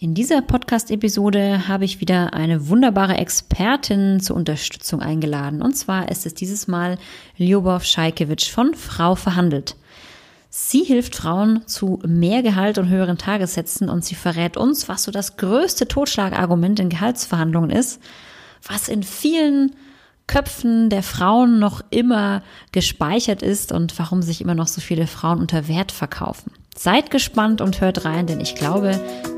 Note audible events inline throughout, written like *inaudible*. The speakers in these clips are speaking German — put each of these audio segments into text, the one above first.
In dieser Podcast-Episode habe ich wieder eine wunderbare Expertin zur Unterstützung eingeladen. Und zwar ist es dieses Mal Ljubov Scheikewitsch von Frau Verhandelt. Sie hilft Frauen zu mehr Gehalt und höheren Tagessätzen und sie verrät uns, was so das größte Totschlagargument in Gehaltsverhandlungen ist, was in vielen Köpfen der Frauen noch immer gespeichert ist und warum sich immer noch so viele Frauen unter Wert verkaufen. Seid gespannt und hört rein, denn ich glaube,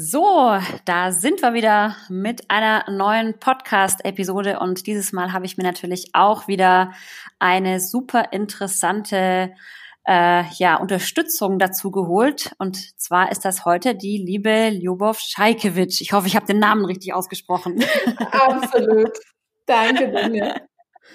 So, da sind wir wieder mit einer neuen Podcast-Episode und dieses Mal habe ich mir natürlich auch wieder eine super interessante äh, ja, Unterstützung dazu geholt. Und zwar ist das heute die liebe Ljubov Scheikewitsch. Ich hoffe, ich habe den Namen richtig ausgesprochen. *laughs* Absolut. Danke, Daniel.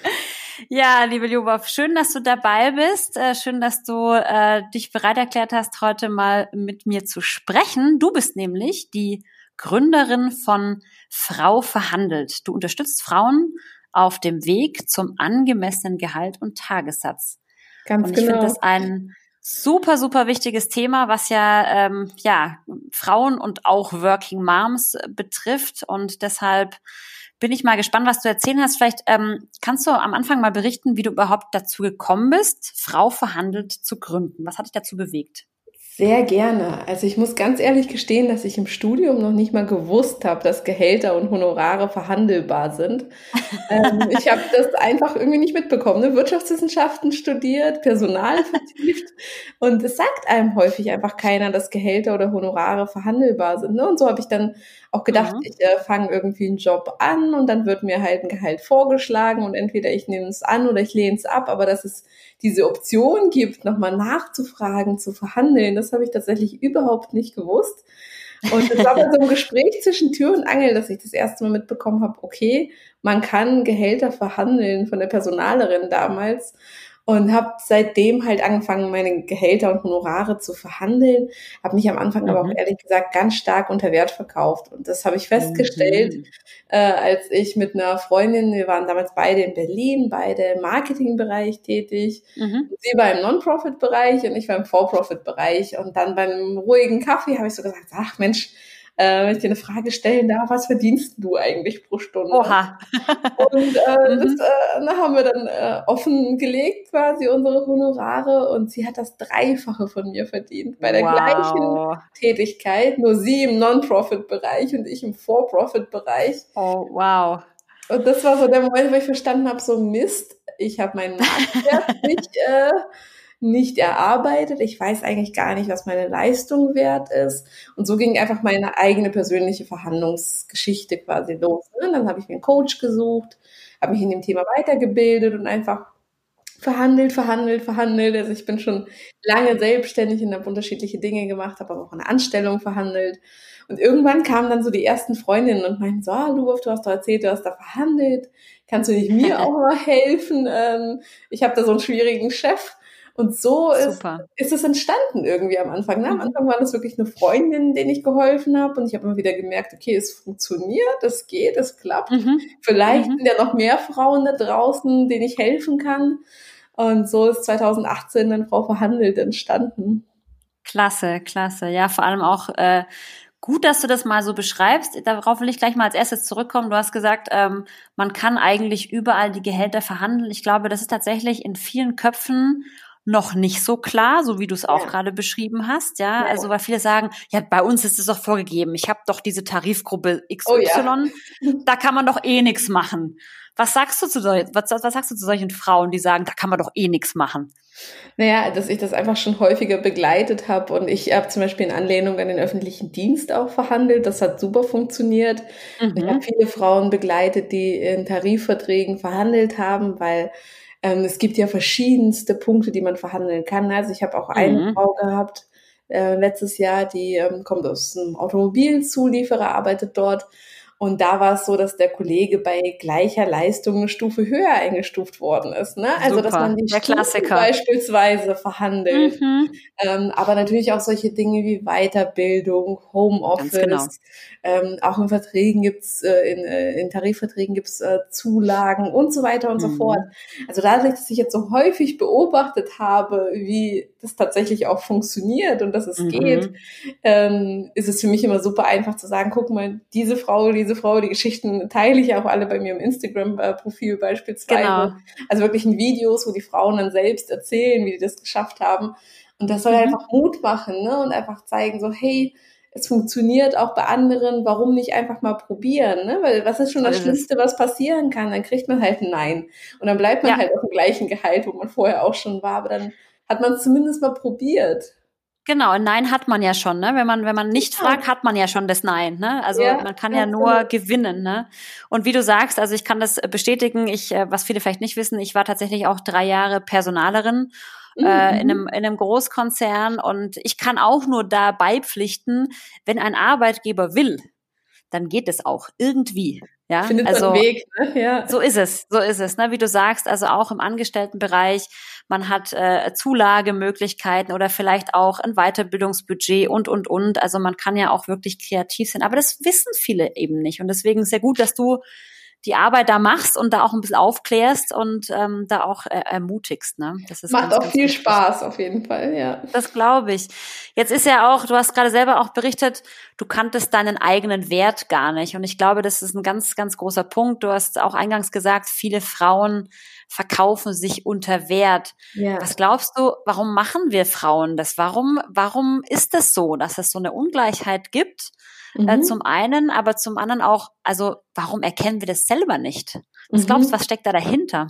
*laughs* Ja, liebe Ljubov, schön, dass du dabei bist. Äh, schön, dass du äh, dich bereit erklärt hast, heute mal mit mir zu sprechen. Du bist nämlich die Gründerin von Frau verhandelt. Du unterstützt Frauen auf dem Weg zum angemessenen Gehalt und Tagessatz. Ganz und ich genau. finde das ein super, super wichtiges Thema, was ja, ähm, ja Frauen und auch Working Moms betrifft. Und deshalb bin ich mal gespannt, was du erzählen hast. Vielleicht ähm, kannst du am Anfang mal berichten, wie du überhaupt dazu gekommen bist, Frau verhandelt zu gründen. Was hat dich dazu bewegt? Sehr gerne. Also ich muss ganz ehrlich gestehen, dass ich im Studium noch nicht mal gewusst habe, dass Gehälter und Honorare verhandelbar sind. *laughs* ähm, ich habe das einfach irgendwie nicht mitbekommen. Ne? Wirtschaftswissenschaften studiert, Personal vertieft und es sagt einem häufig einfach keiner, dass Gehälter oder Honorare verhandelbar sind. Ne? Und so habe ich dann auch gedacht, mhm. ich äh, fange irgendwie einen Job an und dann wird mir halt ein Gehalt vorgeschlagen und entweder ich nehme es an oder ich lehne es ab, aber dass es diese Option gibt, nochmal nachzufragen, zu verhandeln, das habe ich tatsächlich überhaupt nicht gewusst. Und es war bei so einem Gespräch zwischen Tür und Angel, dass ich das erste Mal mitbekommen habe, okay, man kann Gehälter verhandeln von der Personalerin damals und habe seitdem halt angefangen, meine Gehälter und Honorare zu verhandeln. Habe mich am Anfang mhm. aber auch mhm. ehrlich gesagt ganz stark unter Wert verkauft. Und das habe ich festgestellt, mhm. äh, als ich mit einer Freundin, wir waren damals beide in Berlin, beide im Marketingbereich tätig. Mhm. Sie war im Non-Profit-Bereich und ich war im For-Profit-Bereich. Und dann beim ruhigen Kaffee habe ich so gesagt, ach Mensch, äh, wenn ich dir eine Frage stellen darf, was verdienst du eigentlich pro Stunde? Oha. *laughs* und äh, mhm. das äh, haben wir dann äh, offengelegt quasi unsere Honorare und sie hat das Dreifache von mir verdient bei der wow. gleichen Tätigkeit, nur sie im Non-Profit-Bereich und ich im For-Profit-Bereich. Oh, wow. Und das war so der Moment, wo ich verstanden habe, so Mist, ich habe meinen Marktwert *laughs* nicht äh, nicht erarbeitet. Ich weiß eigentlich gar nicht, was meine Leistung wert ist. Und so ging einfach meine eigene persönliche Verhandlungsgeschichte quasi los. Und ne? dann habe ich mir einen Coach gesucht, habe mich in dem Thema weitergebildet und einfach verhandelt, verhandelt, verhandelt. Also ich bin schon lange selbstständig und habe unterschiedliche Dinge gemacht, habe aber auch eine Anstellung verhandelt. Und irgendwann kamen dann so die ersten Freundinnen und meinten so, ah, Lubov, du hast doch erzählt, du hast da verhandelt. Kannst du nicht mir *laughs* auch mal helfen? Ähm, ich habe da so einen schwierigen Chef. Und so ist, ist es entstanden irgendwie am Anfang. Ne? Am mhm. Anfang war das wirklich eine Freundin, denen ich geholfen habe. Und ich habe immer wieder gemerkt, okay, es funktioniert, es geht, es klappt. Mhm. Vielleicht mhm. sind ja noch mehr Frauen da draußen, denen ich helfen kann. Und so ist 2018 dann Frau Verhandelt entstanden. Klasse, klasse. Ja, vor allem auch äh, gut, dass du das mal so beschreibst. Darauf will ich gleich mal als erstes zurückkommen. Du hast gesagt, ähm, man kann eigentlich überall die Gehälter verhandeln. Ich glaube, das ist tatsächlich in vielen Köpfen noch nicht so klar, so wie du es auch ja. gerade beschrieben hast, ja? ja? Also weil viele sagen, ja, bei uns ist es doch vorgegeben. Ich habe doch diese Tarifgruppe XY, oh, ja. *laughs* da kann man doch eh nichts machen. Was sagst du zu solchen, was, was sagst du zu solchen Frauen, die sagen, da kann man doch eh nichts machen? Naja, dass ich das einfach schon häufiger begleitet habe und ich habe zum Beispiel in Anlehnung an den öffentlichen Dienst auch verhandelt. Das hat super funktioniert. Mhm. Ich habe viele Frauen begleitet, die in Tarifverträgen verhandelt haben, weil ähm, es gibt ja verschiedenste Punkte, die man verhandeln kann. Also ich habe auch eine mhm. Frau gehabt, äh, letztes Jahr, die ähm, kommt aus einem Automobilzulieferer, arbeitet dort und da war es so, dass der Kollege bei gleicher Leistung eine Stufe höher eingestuft worden ist. Ne? Also Super, dass man die der Stufen Klassiker. beispielsweise verhandelt. Mhm. Ähm, aber natürlich auch solche Dinge wie Weiterbildung, Homeoffice. Ganz genau. Ähm, auch in Verträgen gibt's, äh, in, äh, in Tarifverträgen gibt's äh, Zulagen und so weiter und so Mhm. fort. Also dadurch, dass ich jetzt so häufig beobachtet habe, wie das tatsächlich auch funktioniert und dass es Mhm. geht, ähm, ist es für mich immer super einfach zu sagen, guck mal, diese Frau, diese Frau, die Geschichten teile ich auch alle bei mir im Instagram-Profil beispielsweise. Genau. Also wirklich in Videos, wo die Frauen dann selbst erzählen, wie die das geschafft haben. Und das soll Mhm. einfach Mut machen ne? und einfach zeigen, so hey, es funktioniert auch bei anderen, warum nicht einfach mal probieren? Ne? Weil was ist schon das. Schlimmste, was passieren kann? Dann kriegt man halt ein Nein. Und dann bleibt man Ja. halt auf dem gleichen Gehalt, wo man vorher auch schon war, aber dann hat man es zumindest mal probiert. Genau, ein Nein hat man ja schon, ne? Wenn man, wenn man nicht Ja. fragt, hat man ja schon das Nein, ne? Also Ja, man kann ja nur genau. gewinnen, ne? Und wie du sagst, also ich kann das bestätigen, ich, äh, was viele vielleicht nicht wissen, ich war tatsächlich auch drei Jahre Personalerin Mhm. äh, in, einem, in einem Großkonzern und ich kann auch nur da beipflichten, wenn ein Arbeitgeber will, dann geht es auch irgendwie. Ja, Findet also einen Weg, ne? Ja. so ist es, so ist es. Ne? Wie du sagst, also auch im Angestelltenbereich, man hat äh, Zulagemöglichkeiten oder vielleicht auch ein Weiterbildungsbudget und, und, und. Also man kann ja auch wirklich kreativ sein. Aber das wissen viele eben nicht. Und deswegen ist ja gut, dass du die Arbeit da machst und da auch ein bisschen aufklärst und ähm, da auch äh, ermutigst. Ne? Das ist Macht ganz, auch ganz viel wichtig. Spaß auf jeden Fall, ja. Das glaube ich. Jetzt ist ja auch, du hast gerade selber auch berichtet, du kanntest deinen eigenen Wert gar nicht. Und ich glaube, das ist ein ganz, ganz großer Punkt. Du hast auch eingangs gesagt, viele Frauen verkaufen sich unter Wert. ja. Was glaubst du, warum machen wir Frauen das? Warum, warum ist das so, dass es so eine Ungleichheit gibt? Äh, Mhm. zum einen, aber zum anderen auch, also warum erkennen wir das selber nicht? Was Mhm. glaubst du, was steckt da dahinter?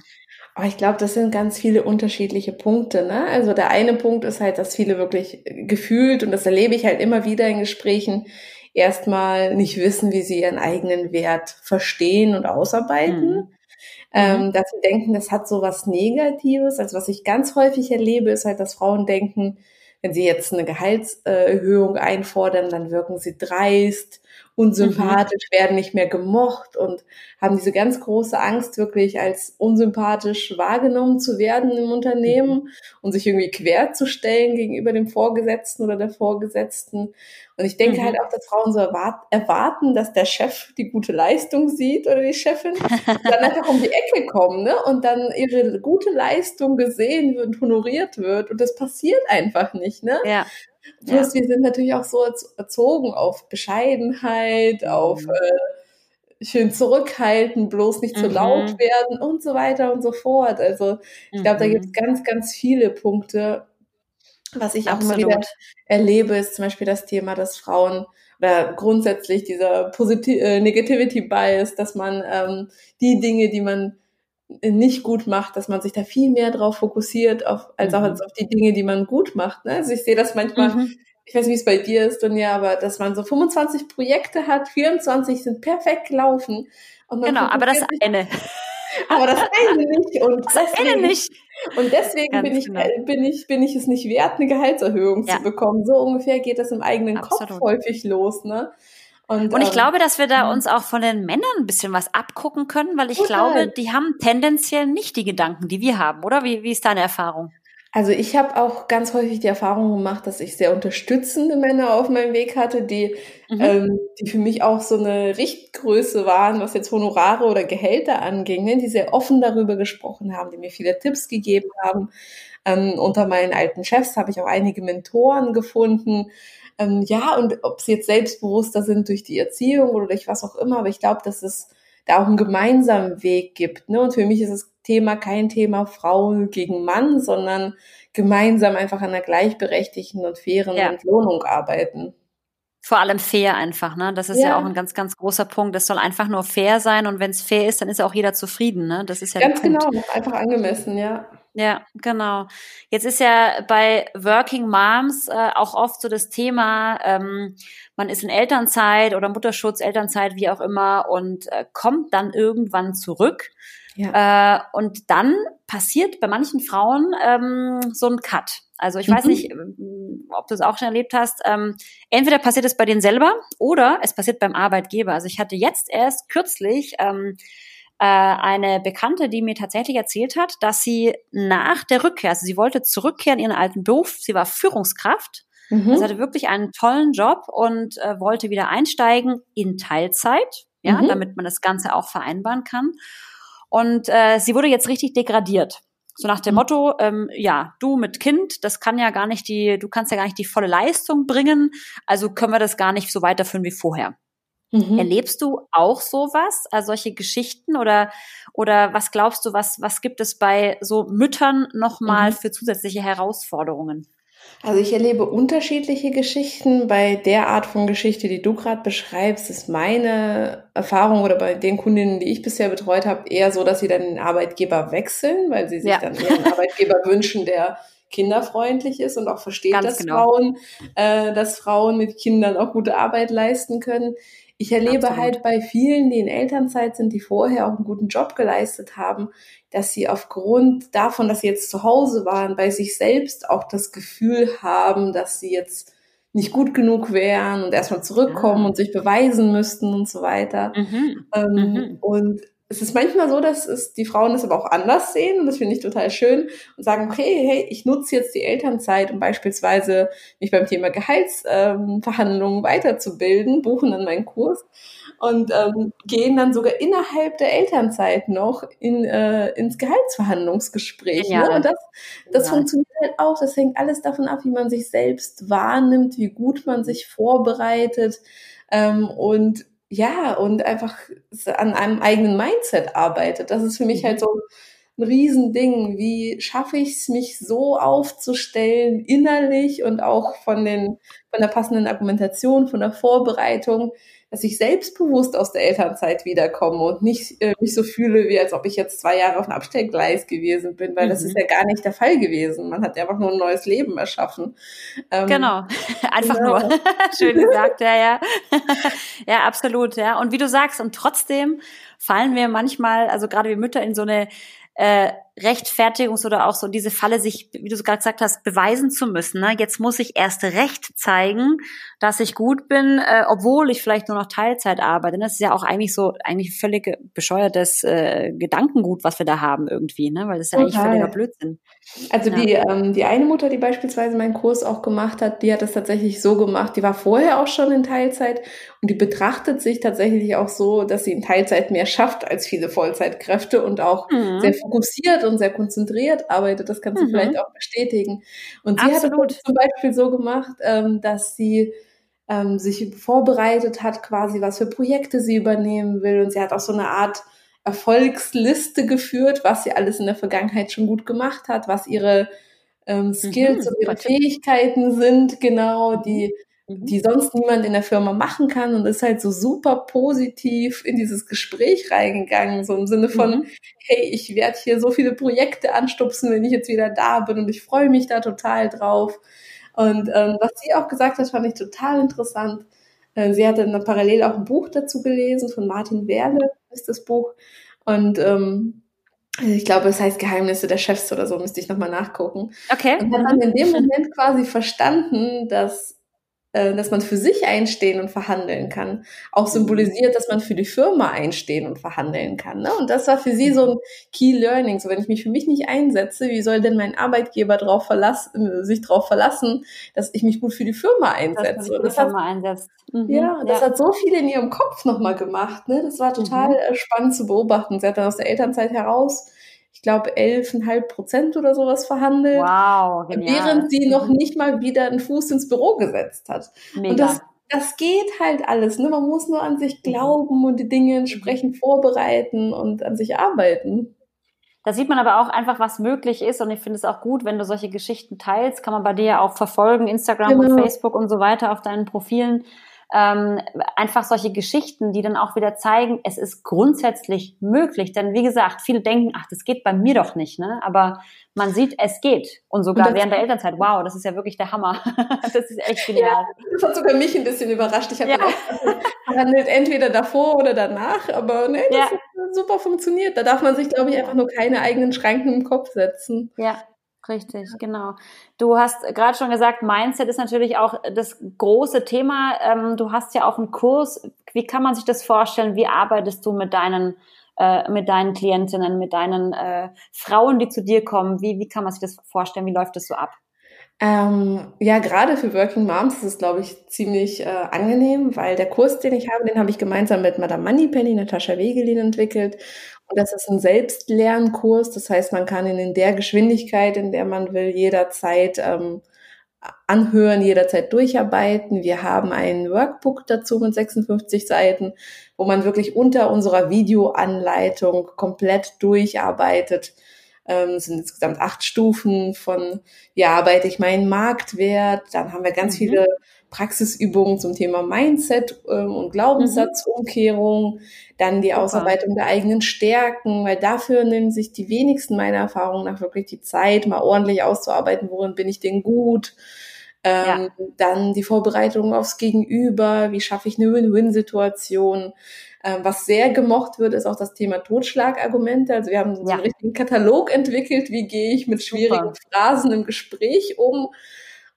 Aber ich glaube, das sind ganz viele unterschiedliche Punkte. Ne? Also der eine Punkt ist halt, dass viele wirklich gefühlt, und das erlebe ich halt immer wieder in Gesprächen, erstmal nicht wissen, wie sie ihren eigenen Wert verstehen und ausarbeiten. Mhm. Ähm, dass sie denken, das hat so was Negatives. Also was ich ganz häufig erlebe, ist halt, dass Frauen denken, wenn sie jetzt eine Gehaltserhöhung einfordern, dann wirken sie dreist, unsympathisch, werden nicht mehr gemocht und haben diese ganz große Angst, wirklich als unsympathisch wahrgenommen zu werden im Unternehmen und sich irgendwie querzustellen gegenüber dem Vorgesetzten oder der Vorgesetzten. Und ich denke Mhm. halt auch, dass Frauen so erwart erwarten, dass der Chef die gute Leistung sieht oder die Chefin dann einfach um die Ecke kommen ne? und dann ihre gute Leistung gesehen wird und honoriert wird. Und das passiert einfach nicht. Ne? Ja. Plus, wir sind natürlich auch so erz- erzogen auf Bescheidenheit, auf Mhm. äh, schön zurückhalten, bloß nicht zu Mhm. laut werden und so weiter und so fort. Also ich glaube, da Mhm. gibt es ganz, ganz viele Punkte. Was ich auch immer wieder Absolut. erlebe, ist zum Beispiel das Thema, dass Frauen oder grundsätzlich dieser Positiv äh, Negativity Bias, dass man ähm, die Dinge, die man nicht gut macht, dass man sich da viel mehr drauf fokussiert, auf, als auch Mhm. als auf die Dinge, die man gut macht. Ne? Also ich sehe das manchmal, Mhm. ich weiß nicht, wie es bei dir ist, Dunja, aber dass man so 25 Projekte hat, 24 sind perfekt gelaufen. Genau, aber das eine. *laughs* aber das eine nicht. Und Das eine deswegen- nicht. und deswegen Ganz bin ich, genau. bin, ich, bin ich es nicht wert, eine Gehaltserhöhung Ja. zu bekommen. So ungefähr geht das im eigenen Absolut. Kopf häufig los. Ne? Und ich ähm, glaube, dass wir da mhm. uns auch von den Männern ein bisschen was abgucken können, weil ich Total. glaube, die haben tendenziell nicht die Gedanken, die wir haben, oder? Wie, wie ist deine Erfahrung? Also ich habe auch ganz häufig die Erfahrung gemacht, dass ich sehr unterstützende Männer auf meinem Weg hatte, die, Mhm. ähm, die für mich auch so eine Richtgröße waren, was jetzt Honorare oder Gehälter anging, ne? die sehr offen darüber gesprochen haben, die mir viele Tipps gegeben haben. Ähm, unter meinen alten Chefs habe ich auch einige Mentoren gefunden. Ähm, ja, und ob sie jetzt selbstbewusster sind durch die Erziehung oder durch was auch immer, aber ich glaube, dass es da auch einen gemeinsamen Weg gibt. Ne? Und für mich ist das Thema kein Thema Frau gegen Mann, sondern gemeinsam einfach an einer gleichberechtigten und fairen Ja. Entlohnung arbeiten. Vor allem fair einfach, ne? Das ist ja. Ja. auch ein ganz, ganz großer Punkt. Es soll einfach nur fair sein und wenn es fair ist, dann ist auch jeder zufrieden, ne? Das ist ja Ganz genau, einfach angemessen, ja. Ja, genau. Jetzt ist ja bei Working Moms äh, auch oft so das Thema, ähm, man ist in Elternzeit oder Mutterschutz, Elternzeit, wie auch immer, und äh, kommt dann irgendwann zurück. Ja. Äh, und dann passiert bei manchen Frauen ähm, so ein Cut. Also ich mhm. weiß nicht, ähm, ob du es auch schon erlebt hast. Ähm, entweder passiert es bei denen selber oder es passiert beim Arbeitgeber. Also ich hatte jetzt erst kürzlich ähm, äh, eine Bekannte, die mir tatsächlich erzählt hat, dass sie nach der Rückkehr, also sie wollte zurückkehren in ihren alten Beruf, sie war Führungskraft, mhm. also hatte wirklich einen tollen Job und äh, wollte wieder einsteigen in Teilzeit, ja, mhm. damit man das Ganze auch vereinbaren kann. Und äh, sie wurde jetzt richtig degradiert. So nach dem mhm. Motto, ähm, ja, du mit Kind, das kann ja gar nicht die, du kannst ja gar nicht die volle Leistung bringen, also können wir das gar nicht so weiterführen wie vorher. Mhm. Erlebst du auch sowas, also solche Geschichten oder oder was glaubst du, was was gibt es bei so Müttern nochmal mhm. für zusätzliche Herausforderungen? Also ich erlebe unterschiedliche Geschichten. Bei der Art von Geschichte, die du gerade beschreibst, ist meine Erfahrung oder bei den Kundinnen, die ich bisher betreut habe, eher so, dass sie dann den Arbeitgeber wechseln, weil sie sich ja. dann einen Arbeitgeber *laughs* wünschen, der kinderfreundlich ist und auch versteht, dass genau. Frauen, äh, dass Frauen mit Kindern auch gute Arbeit leisten können. Ich erlebe Absolut. halt bei vielen, die in Elternzeit sind, die vorher auch einen guten Job geleistet haben, dass sie aufgrund davon, dass sie jetzt zu Hause waren, bei sich selbst auch das Gefühl haben, dass sie jetzt nicht gut genug wären und erstmal zurückkommen ah. und sich beweisen müssten und so weiter. Mhm. Ähm, mhm. Und es ist manchmal so, dass es die Frauen das aber auch anders sehen und das finde ich total schön und sagen, okay, hey, ich nutze jetzt die Elternzeit, um beispielsweise mich beim Thema Gehaltsverhandlungen ähm, weiterzubilden, buchen dann meinen Kurs und ähm, gehen dann sogar innerhalb der Elternzeit noch in, äh, ins Gehaltsverhandlungsgespräch. Ja. Ne? Und das, das ja. funktioniert halt auch. Das hängt alles davon ab, wie man sich selbst wahrnimmt, wie gut man sich vorbereitet ähm, und ja, und einfach an einem eigenen Mindset arbeitet. Das ist für mich halt mhm. so ein Riesending. Wie schaffe ich es, mich so aufzustellen, innerlich und auch von den, von der passenden Argumentation, von der Vorbereitung, dass ich selbstbewusst aus der Elternzeit wiederkomme und nicht äh, mich so fühle, wie als ob ich jetzt zwei Jahre auf einem Abstellgleis gewesen bin, weil mhm. das ist ja gar nicht der Fall gewesen. Man hat ja einfach nur ein neues Leben erschaffen. Ähm, genau, *laughs* einfach genau. nur. *laughs* Schön gesagt, ja, ja. *laughs* ja, absolut, ja. Und wie du sagst, und trotzdem fallen wir manchmal, also gerade wir Mütter in so eine äh, Rechtfertigungs- oder auch so diese Falle, sich, wie du so gerade gesagt hast, beweisen zu müssen. Ne? Jetzt muss ich erst recht zeigen, dass ich gut bin, äh, obwohl ich vielleicht nur noch Teilzeit arbeite. Das ist ja auch eigentlich so, eigentlich völlig bescheuertes äh, Gedankengut, was wir da haben irgendwie, ne? weil das ist ja eigentlich völliger Blödsinn. Also ja. die, ähm, die eine Mutter, die beispielsweise meinen Kurs auch gemacht hat, die hat das tatsächlich so gemacht, die war vorher auch schon in Teilzeit und die betrachtet sich tatsächlich auch so, dass sie in Teilzeit mehr schafft als viele Vollzeitkräfte und auch mhm. sehr fokussiert und sehr konzentriert arbeitet. Das kannst du mhm. vielleicht auch bestätigen. Und sie Absolut. hat es zum Beispiel so gemacht, ähm, dass sie ähm, sich vorbereitet hat, quasi was für Projekte sie übernehmen will. Und sie hat auch so eine Art Erfolgsliste geführt, was sie alles in der Vergangenheit schon gut gemacht hat, was ihre ähm, Skills mhm, und ihre Fähigkeiten sind, genau, die Mhm. die sonst niemand in der Firma machen kann und ist halt so super positiv in dieses Gespräch reingegangen, so im Sinne von, mhm. hey, ich werde hier so viele Projekte anstupsen, wenn ich jetzt wieder da bin und ich freue mich da total drauf. Und ähm, was sie auch gesagt hat, fand ich total interessant. Äh, sie hatte dann parallel auch ein Buch dazu gelesen, von Martin Werle ist das Buch. Und ähm, ich glaube, es heißt Geheimnisse der Chefs oder so, müsste ich nochmal nachgucken. Okay. Und hat dann in dem Moment quasi verstanden, dass dass man für sich einstehen und verhandeln kann, auch symbolisiert, dass man für die Firma einstehen und verhandeln kann. Ne? Und das war für sie so ein Key Learning. So, wenn ich mich für mich nicht einsetze, wie soll denn mein Arbeitgeber darauf verlassen, sich darauf verlassen, dass ich mich gut für die Firma einsetze? Dass das hat, Firma einsetzt. Mhm, ja, das ja. hat so viel in ihrem Kopf nochmal gemacht. Ne? Das war total mhm. Äh, spannend zu beobachten. Sie hat dann aus der Elternzeit heraus ich glaube, 11,5 Prozent oder sowas verhandelt. Wow, genial. Während sie noch mhm. nicht mal wieder einen Fuß ins Büro gesetzt hat. Mega. Und das, das geht halt alles. Ne? Man muss nur an sich mhm. glauben und die Dinge entsprechend vorbereiten und an sich arbeiten. Da sieht man aber auch einfach, was möglich ist. Und ich finde es auch gut, wenn du solche Geschichten teilst. Kann man bei dir ja auch verfolgen, Instagram genau. und Facebook und so weiter auf deinen Profilen ähm, einfach solche Geschichten, die dann auch wieder zeigen, es ist grundsätzlich möglich. Denn wie gesagt, viele denken, ach, das geht bei mir doch nicht, ne? Aber man sieht, es geht. Und sogar und während der Elternzeit, wow, das ist ja wirklich der Hammer. *laughs* das ist echt genial. Ja, das hat sogar mich ein bisschen überrascht. Ich habe ja. verhandelt entweder davor oder danach, aber nee, das ja. hat super funktioniert. Da darf man sich, glaube ich, einfach nur keine eigenen Schranken im Kopf setzen. Ja, Richtig, genau. Du hast gerade schon gesagt, Mindset ist natürlich auch das große Thema. Ähm, du hast ja auch einen Kurs. Wie kann man sich das vorstellen? Wie arbeitest du mit deinen äh, mit deinen Klientinnen, mit deinen äh, Frauen, die zu dir kommen? Wie, wie kann man sich das vorstellen? Wie läuft das so ab? Ähm, ja, gerade für Working Moms ist es, glaube ich, ziemlich äh, angenehm, weil der Kurs, den ich habe, den habe ich gemeinsam mit Madame Moneypenny, Natascha Wegelin entwickelt. Und das ist ein Selbstlernkurs. Das heißt, man kann ihn in der Geschwindigkeit, in der man will, jederzeit ähm, anhören, jederzeit durcharbeiten. Wir haben ein Workbook dazu mit 56 Seiten, wo man wirklich unter unserer Videoanleitung komplett durcharbeitet. Ähm, es sind insgesamt acht Stufen von, wie arbeite ich meinen Marktwert. Dann haben wir ganz mhm. viele Praxisübungen zum Thema Mindset ähm, und Glaubenssatzumkehrung, dann die Ausarbeitung der eigenen Stärken, weil dafür nehmen sich die wenigsten meiner Erfahrungen nach wirklich die Zeit, mal ordentlich auszuarbeiten, worin bin ich denn gut. Ähm, ja. Dann die Vorbereitung aufs Gegenüber, wie schaffe ich eine Win-Win-Situation. Ähm, was sehr gemocht wird, ist auch das Thema Totschlagargumente. Also wir haben so ja. einen richtigen Katalog entwickelt, wie gehe ich mit schwierigen Super. Phrasen im Gespräch um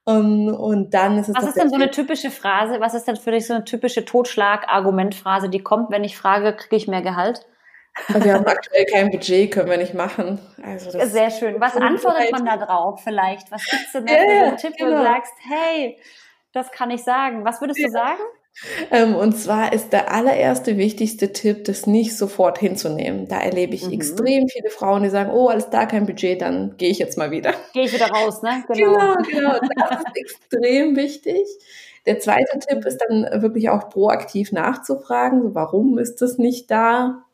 um, und dann ist es. Was ist denn so eine typische Phrase? Was ist denn für dich so eine typische Totschlag-Argumentphrase, die kommt, wenn ich frage, kriege ich mehr Gehalt? Wir haben aktuell kein Budget, können wir nicht machen. Also das Sehr schön. Was antwortet man da drauf vielleicht? Was gibt's denn *laughs* da für ja, einen Tipp, genau. wo du sagst, hey, das kann ich sagen. Was würdest ja. du sagen? Ähm, und zwar ist der allererste wichtigste Tipp, das nicht sofort hinzunehmen. Da erlebe ich mhm. extrem viele Frauen, die sagen, oh, alles da, kein Budget, dann gehe ich jetzt mal wieder. Gehe ich wieder raus, ne? *laughs* Genau, genau. genau. Das ist extrem wichtig. Der zweite Tipp ist dann wirklich auch proaktiv nachzufragen, so, warum ist das nicht da?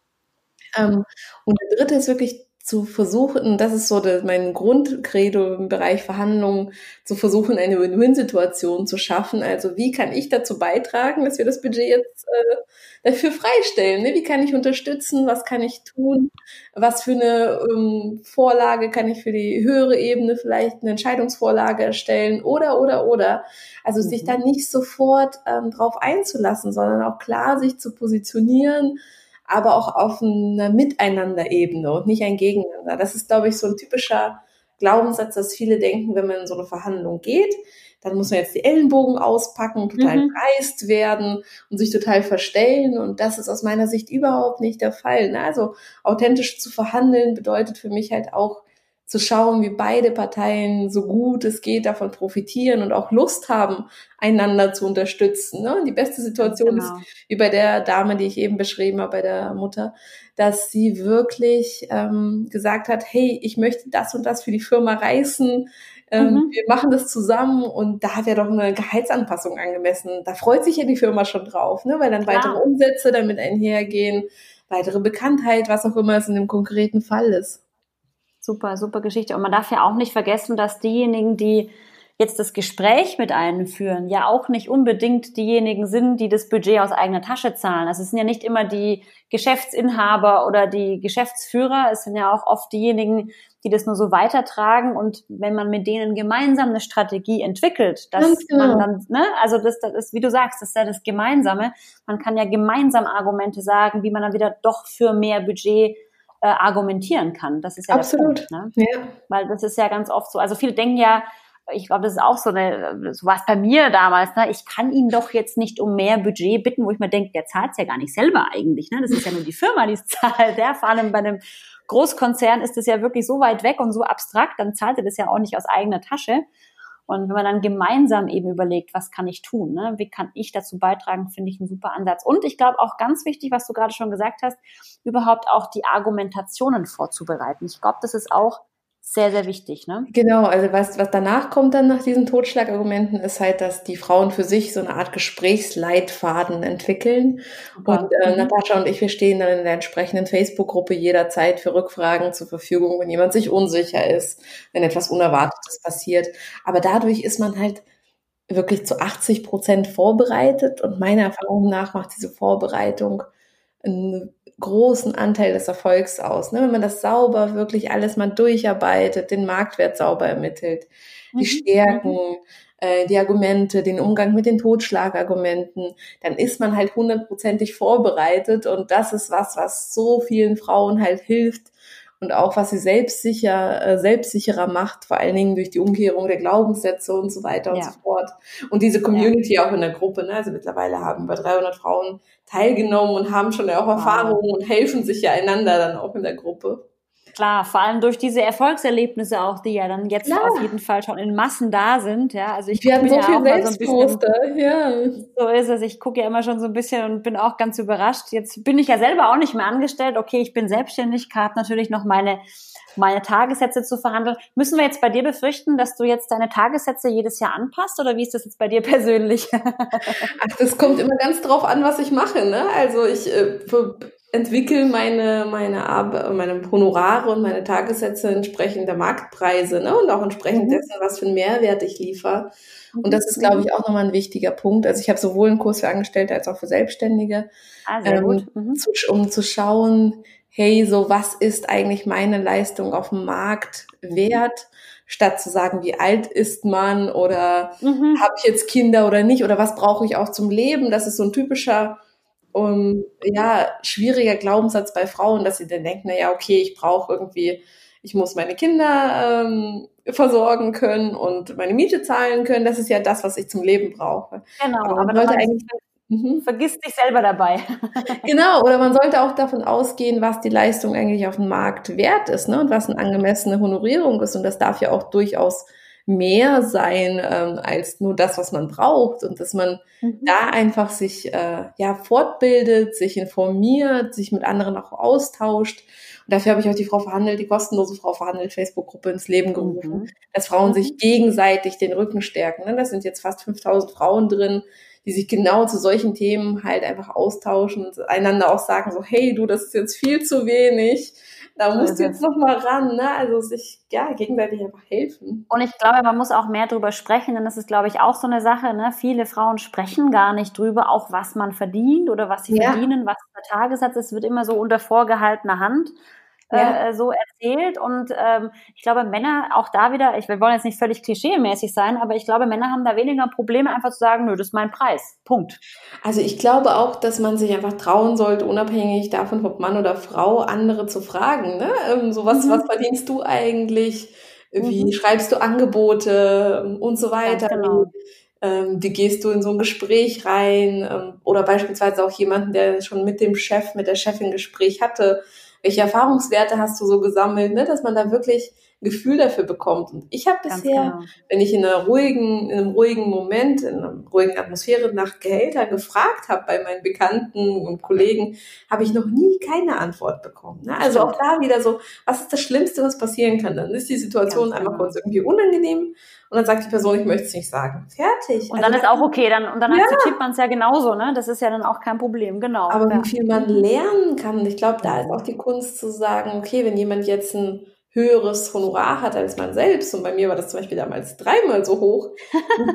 Ähm, und der dritte ist wirklich zu versuchen, das ist so das, mein Grundcredo im Bereich Verhandlungen, zu versuchen, eine Win-Win-Situation zu schaffen. Also wie kann ich dazu beitragen, dass wir das Budget jetzt äh, dafür freistellen? Ne? Wie kann ich unterstützen? Was kann ich tun? Was für eine ähm, Vorlage kann ich für die höhere Ebene vielleicht eine Entscheidungsvorlage erstellen? Oder, oder, oder. Also mhm. sich da nicht sofort ähm, drauf einzulassen, sondern auch klar sich zu positionieren, aber auch auf einer Miteinander-Ebene und nicht ein Gegeneinander. Das ist, glaube ich, so ein typischer Glaubenssatz, dass viele denken, wenn man in so eine Verhandlung geht, dann muss man jetzt die Ellenbogen auspacken, total mhm. dreist werden und sich total verstellen. Und das ist aus meiner Sicht überhaupt nicht der Fall. Also authentisch zu verhandeln bedeutet für mich halt auch zu schauen, wie beide Parteien so gut es geht davon profitieren und auch Lust haben, einander zu unterstützen. Ne? Die beste Situation genau. ist, wie bei der Dame, die ich eben beschrieben habe, bei der Mutter, dass sie wirklich ähm, gesagt hat, hey, ich möchte das und das für die Firma reißen. Ähm, mhm. Wir machen das zusammen und da hat ja doch eine Gehaltsanpassung angemessen. Da freut sich ja die Firma schon drauf, ne? weil dann Klar. weitere Umsätze damit einhergehen, weitere Bekanntheit, was auch immer es in dem konkreten Fall ist. Super, super Geschichte. Und man darf ja auch nicht vergessen, dass diejenigen, die jetzt das Gespräch mit einem führen, ja auch nicht unbedingt diejenigen sind, die das Budget aus eigener Tasche zahlen. Also es sind ja nicht immer die Geschäftsinhaber oder die Geschäftsführer, es sind ja auch oft diejenigen, die das nur so weitertragen und wenn man mit denen gemeinsam eine Strategie entwickelt, dass genau. man dann, ne, also das, das ist, wie du sagst, das ist ja das Gemeinsame. Man kann ja gemeinsam Argumente sagen, wie man dann wieder doch für mehr Budget äh, argumentieren kann. Das ist ja Absolut. der Punkt. Ne? Ja. Weil das ist ja ganz oft so. Also viele denken ja, ich glaube, das ist auch so eine, so war es bei mir damals, ne? ich kann ihn doch jetzt nicht um mehr Budget bitten, wo ich mir denke, der zahlt es ja gar nicht selber eigentlich. Ne? Das ist ja nur die Firma, die es *laughs* zahlt. Der, vor allem bei einem Großkonzern ist es ja wirklich so weit weg und so abstrakt, dann zahlt er das ja auch nicht aus eigener Tasche. Und wenn man dann gemeinsam eben überlegt, was kann ich tun, ne? wie kann ich dazu beitragen, finde ich einen super Ansatz. Und ich glaube auch ganz wichtig, was du gerade schon gesagt hast, überhaupt auch die Argumentationen vorzubereiten. Ich glaube, das ist auch sehr, sehr wichtig, ne? Genau, also was, was danach kommt dann nach diesen Totschlagargumenten, ist halt, dass die Frauen für sich so eine Art Gesprächsleitfaden entwickeln. Super. Und äh, mhm. Natascha und ich, wir stehen dann in der entsprechenden Facebook-Gruppe jederzeit für Rückfragen zur Verfügung, wenn jemand sich unsicher ist, wenn etwas Unerwartetes passiert. Aber dadurch ist man halt wirklich zu 80 Prozent vorbereitet und meiner Erfahrung nach macht diese Vorbereitung einen großen Anteil des Erfolgs aus. Ne? Wenn man das sauber wirklich alles mal durcharbeitet, den Marktwert sauber ermittelt, die mhm. Stärken, äh, die Argumente, den Umgang mit den Totschlagargumenten, dann ist man halt hundertprozentig vorbereitet und das ist was, was so vielen Frauen halt hilft, und auch was sie selbstsicher, äh, selbstsicherer macht, vor allen Dingen durch die Umkehrung der Glaubenssätze und so weiter und so fort. Und diese Community ja. auch in der Gruppe, ne? also mittlerweile haben über 300 Frauen teilgenommen und haben schon auch Erfahrungen wow. und helfen sich ja einander dann auch in der Gruppe. Klar, vor allem durch diese Erfolgserlebnisse auch, die ja dann jetzt ja. auf jeden Fall schon in Massen da sind. Ja, also ich Wir haben so ja viel Selbstbewusster, so ja. So ist es. Ich gucke ja immer schon so ein bisschen und bin auch ganz überrascht. Jetzt bin ich ja selber auch nicht mehr angestellt. Okay, ich bin selbstständig, habe natürlich noch meine meine Tagessätze zu verhandeln. Müssen wir jetzt bei dir befürchten, dass du jetzt deine Tagessätze jedes Jahr anpasst oder wie ist das jetzt bei dir *laughs* persönlich? Ach, das kommt immer ganz drauf an, was ich mache. Ne? Also ich äh, entwickle meine, meine, Arbeit, meine Honorare und meine Tagessätze entsprechend der Marktpreise ne? und auch entsprechend mhm. dessen, was für einen Mehrwert ich liefere. Und das ist, glaube ich, auch nochmal ein wichtiger Punkt. Also ich habe sowohl einen Kurs für Angestellte als auch für Selbstständige, ah, ähm. Mhm. Zu, um zu schauen, hey, so was ist eigentlich meine Leistung auf dem Markt wert? statt zu sagen, wie alt ist man oder mhm. habe ich jetzt Kinder oder nicht oder was brauche ich auch zum Leben. Das ist so ein typischer um, ja, schwieriger Glaubenssatz bei Frauen, dass sie dann denken, na ja, okay, ich brauche irgendwie, ich muss meine Kinder ähm, versorgen können und meine Miete zahlen können. Das ist ja das, was ich zum Leben brauche. Genau, aber, man sollte eigentlich mhm. vergisst sich selber dabei. *laughs* genau, oder man sollte auch davon ausgehen, was die Leistung eigentlich auf dem Markt wert ist, ne? Und was eine angemessene Honorierung ist. Und das darf ja auch durchaus mehr sein ähm, als nur das, was man braucht und dass man mhm. da einfach sich äh, ja fortbildet, sich informiert, sich mit anderen auch austauscht. Und dafür habe ich auch die Frau verhandelt, die kostenlose Frau verhandelt Facebook-Gruppe ins Leben gerufen, mhm. dass Frauen mhm. sich gegenseitig den Rücken stärken. Ne? Das sind jetzt fast 5000 Frauen drin, die sich genau zu solchen Themen halt einfach austauschen und einander auch sagen so, hey, du, das ist jetzt viel zu wenig da musst du jetzt noch mal ran, ne? Also sich ja gegenseitig einfach helfen. Und ich glaube, man muss auch mehr drüber sprechen, denn das ist, glaube ich, auch so eine Sache. Ne? Viele Frauen sprechen gar nicht drüber, auch was man verdient oder was sie ja. verdienen, was der Tagessatz ist, wird immer so unter vorgehaltener Hand ja. äh, so erzählt. Und ähm, ich glaube, Männer auch da wieder, ich, wir wollen jetzt nicht völlig klischeemäßig sein, aber ich glaube, Männer haben da weniger Probleme, einfach zu sagen, nö, das ist mein Preis. Punkt. Also ich glaube auch, dass man sich einfach trauen sollte, unabhängig davon, ob Mann oder Frau, andere zu fragen. Ne? Ähm, so was, mhm. was verdienst du eigentlich? Wie mhm. schreibst du Angebote und so weiter? Genau. Ähm, wie gehst du in so ein Gespräch rein? Ähm, oder beispielsweise auch jemanden, der schon mit dem Chef, mit der Chefin Gespräch hatte welche Erfahrungswerte hast du so gesammelt, ne? dass man da wirklich ein Gefühl dafür bekommt. Und ich habe bisher, genau. wenn ich in einer ruhigen, in einem ruhigen Moment, in einer ruhigen Atmosphäre nach Gehälter gefragt habe bei meinen Bekannten und Kollegen, habe ich noch nie keine Antwort bekommen. Ne? Also auch da wieder so, was ist das Schlimmste, was passieren kann? Dann ist die Situation Ganz einfach genau. kurz irgendwie unangenehm und dann sagt die Person, ich möchte es nicht sagen. Fertig. Und dann also, ist auch okay, dann, und dann ja. akzeptiert man es ja genauso, ne? Das ist ja dann auch kein Problem, genau. Aber ja. wie viel man lernen kann, ich glaube, da ist auch die Kunst zu sagen, okay, wenn jemand jetzt ein höheres Honorar hat als man selbst, und bei mir war das zum Beispiel damals dreimal so hoch,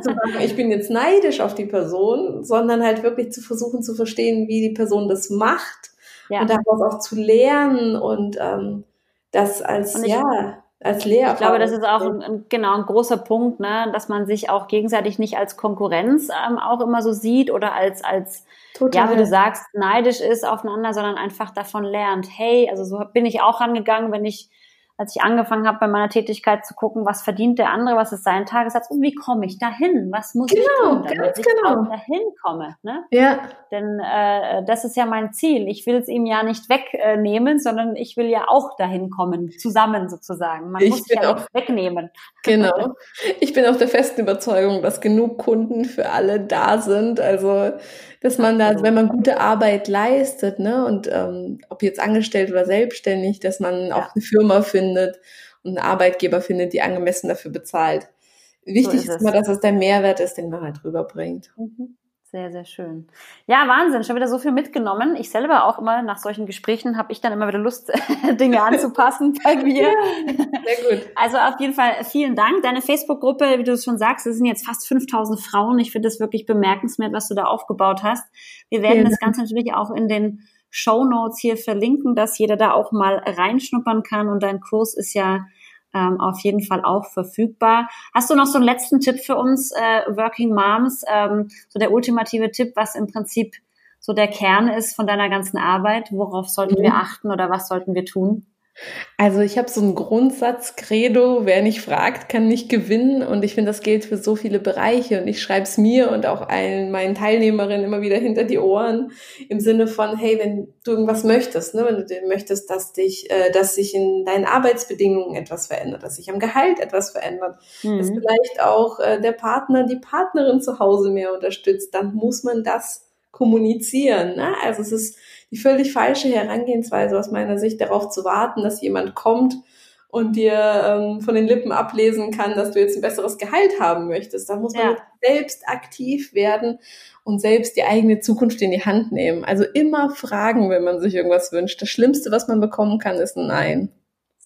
zu sagen, ich bin jetzt neidisch auf die Person, sondern halt wirklich zu versuchen zu verstehen, wie die Person das macht ja. und daraus auch zu lernen und ähm, das als, ja als Lehrer. Ich glaube, das ist auch ein, ein, genau ein großer Punkt, ne, dass man sich auch gegenseitig nicht als Konkurrenz ähm, auch immer so sieht oder als als Total. ja, wie du sagst, neidisch ist aufeinander, sondern einfach davon lernt. Hey, also so bin ich auch angegangen, wenn ich als ich angefangen habe, bei meiner Tätigkeit zu gucken, was verdient der andere, was ist sein Tagessatz und wie komme ich dahin? Was muss genau, ich tun, damit ich genau. dahin komme? Ne? Ja. Denn äh, das ist ja mein Ziel. Ich will es ihm ja nicht wegnehmen, sondern ich will ja auch dahin kommen, zusammen sozusagen. Man ich muss sich ja nichts wegnehmen. Genau. *laughs* Ich bin auf der festen Überzeugung, dass genug Kunden für alle da sind. Also dass man da, wenn man gute Arbeit leistet, ne, und ähm, ob jetzt angestellt oder selbstständig, dass man auch eine Firma findet und einen Arbeitgeber findet, die angemessen dafür bezahlt. Wichtig so ist, ist immer, dass es der Mehrwert ist, den man halt rüberbringt. Mhm. Sehr, sehr schön. Ja, Wahnsinn, schon wieder so viel mitgenommen. Ich selber auch immer nach solchen Gesprächen habe ich dann immer wieder Lust, *laughs* Dinge anzupassen bei mir. Sehr gut. Also auf jeden Fall vielen Dank. Deine Facebook-Gruppe, wie du es schon sagst, es sind jetzt fast 5000 Frauen. Ich finde das wirklich bemerkenswert, was du da aufgebaut hast. Wir werden ja. das Ganze natürlich auch in den Show Notes hier verlinken, dass jeder da auch mal reinschnuppern kann. Und dein Kurs ist ja ähm, auf jeden Fall auch verfügbar. Hast du noch so einen letzten Tipp für uns äh, Working Moms, ähm, so der ultimative Tipp, was im Prinzip so der Kern ist von deiner ganzen Arbeit? Worauf sollten mhm. wir achten oder was sollten wir tun? Also ich habe so einen Grundsatz, Credo, wer nicht fragt, kann nicht gewinnen. Und ich finde, das gilt für so viele Bereiche. Und ich schreibe es mir und auch allen meinen Teilnehmerinnen immer wieder hinter die Ohren im Sinne von, hey, wenn du irgendwas möchtest, ne, wenn du möchtest, dass dich, äh, dass sich in deinen Arbeitsbedingungen etwas verändert, dass sich am Gehalt etwas verändert, mhm. dass vielleicht auch äh, der Partner, die Partnerin zu Hause mehr unterstützt, dann muss man das kommunizieren. Ne? Also es ist die völlig falsche Herangehensweise aus meiner Sicht, darauf zu warten, dass jemand kommt und dir ähm, von den Lippen ablesen kann, dass du jetzt ein besseres Gehalt haben möchtest. Da muss man ja. selbst aktiv werden und selbst die eigene Zukunft in die Hand nehmen. Also immer fragen, wenn man sich irgendwas wünscht. Das Schlimmste, was man bekommen kann, ist ein Nein.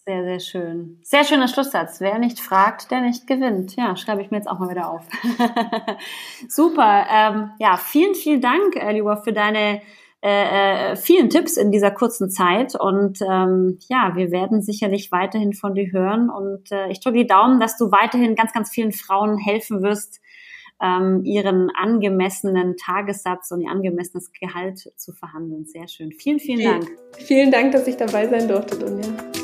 Sehr, sehr schön. Sehr schöner Schlusssatz. Wer nicht fragt, der nicht gewinnt. Ja, schreibe ich mir jetzt auch mal wieder auf. *laughs* Super. Ähm, ja, vielen, vielen Dank, äh, lieber, für deine äh, vielen Tipps in dieser kurzen Zeit. Und ähm, ja, wir werden sicherlich weiterhin von dir hören. Und äh, ich drücke die Daumen, dass du weiterhin ganz, ganz vielen Frauen helfen wirst, ähm, ihren angemessenen Tagessatz und ihr angemessenes Gehalt zu verhandeln. Sehr schön. Vielen, vielen Dank. Vielen Dank, dass ich dabei sein durfte, Dunja.